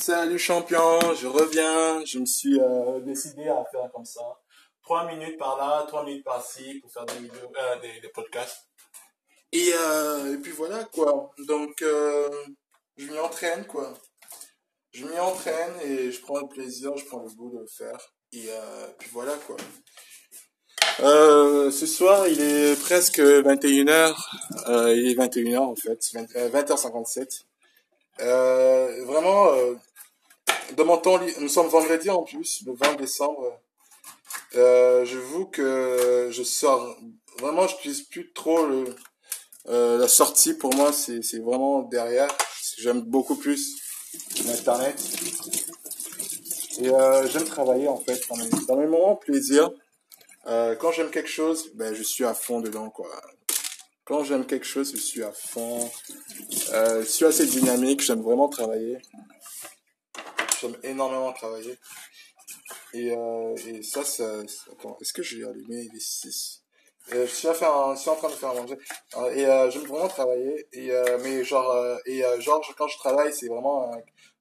Salut champion, je reviens. Je me suis euh, décidé à faire comme ça. Trois minutes par là, trois minutes par-ci pour faire des vidéos, euh, des, podcasts. Et, euh, et puis voilà quoi. Donc je m'y entraîne quoi. Je m'y entraîne et je prends le plaisir, je prends le goût de le faire. Et puis voilà quoi. Ce soir, il est presque 21h. Euh, il est 21h en fait, 20, euh, 20h57. Euh, vraiment, euh, dans mon temps, li- nous sommes vendredi en plus, le 20 décembre. Euh, je vous que je sors. Vraiment, je n'utilise plus trop euh, la sortie pour moi, c'est vraiment derrière. J'aime beaucoup plus l'internet. Et euh, j'aime travailler en fait dans mes, dans mes moments plaisir. Euh, quand j'aime quelque chose, ben je suis à fond dedans quoi. Quand j'aime quelque chose, je suis à fond. Je suis assez dynamique, j'aime vraiment travailler. J'aime énormément travailler. Et, euh, et ça, ça, ça- attends, est-ce que j'ai allumé les 6 euh, je, suis en train de faire à manger. Euh, Et j'aime vraiment travailler. Et, mais genre, et, genre, quand je travaille, c'est vraiment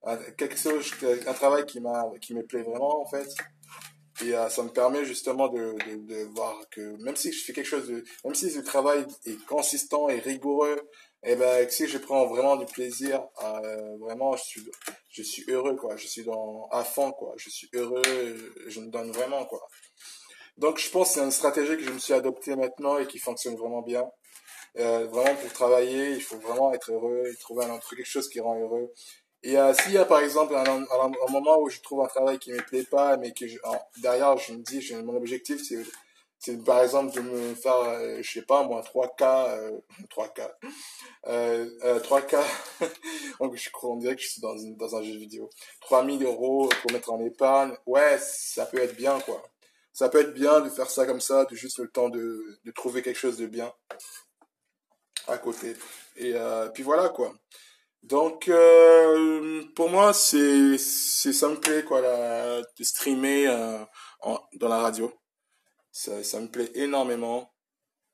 un, quelque chose, un travail qui, qui me plaît vraiment en fait. Et ça me permet justement de, de, de voir que même si je fais quelque chose de, même si le travail est consistant et rigoureux, et ben si je prends vraiment du plaisir, euh, vraiment je suis, je suis heureux quoi, je suis dans à fond quoi, je suis heureux, je me donne vraiment quoi. Donc je pense que c'est une stratégie que je me suis adoptée maintenant et qui fonctionne vraiment bien. Euh, vraiment pour travailler, il faut vraiment être heureux trouver un truc, quelque chose qui rend heureux. Et euh, s'il y a par exemple un, moment où je trouve un travail qui me plaît pas, mais que derrière je me dis, mon objectif c'est c'est par exemple de me faire, euh, je sais pas moi, 3K, euh, 3K, euh, euh, 3K, donc je crois, on dirait que je suis dans, dans un jeu vidéo, 3000 euros pour mettre en épargne, ouais, ça peut être bien quoi. Ça peut être bien de faire ça comme ça, de juste le temps de, de trouver quelque chose de bien à côté. Et euh, puis voilà quoi. Donc euh, pour moi c'est c'est ça me plaît quoi la, de streamer en, dans la radio. Ça, me plaît énormément.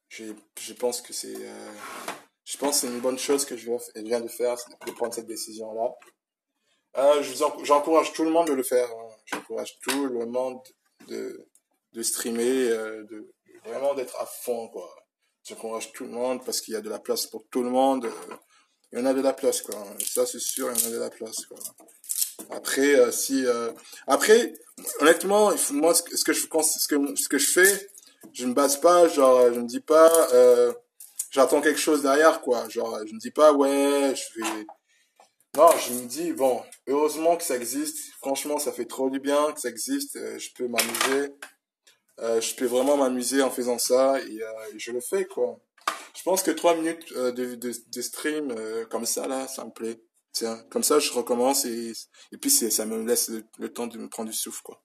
Je, je pense que c'est euh, je pense que c'est une bonne chose que je viens, de faire, de prendre cette décision là. Euh, j'encourage tout le monde de le faire. hein. J'encourage tout le monde de de streamer, euh, de vraiment d'être à fond quoi. J'encourage tout le monde parce qu'il y a de la place pour tout le monde. il y en a de la place quoi ça c'est sûr il y en a de la place après euh, si euh, après honnêtement moi ce que, je ce que ce que je fais je ne base pas genre je me dis pas euh, j'attends quelque chose derrière quoi. Genre je me dis pas ouais je vais non je me dis bon heureusement que ça existe. Franchement ça fait trop du bien que ça existe je peux m'amuser. Je peux vraiment m'amuser en faisant ça et, je le fais quoi. Je pense que trois minutes de, de, stream comme ça, là, ça me plaît. Tiens, comme ça, je recommence et, et puis ça me laisse le, le temps de me prendre du souffle, quoi.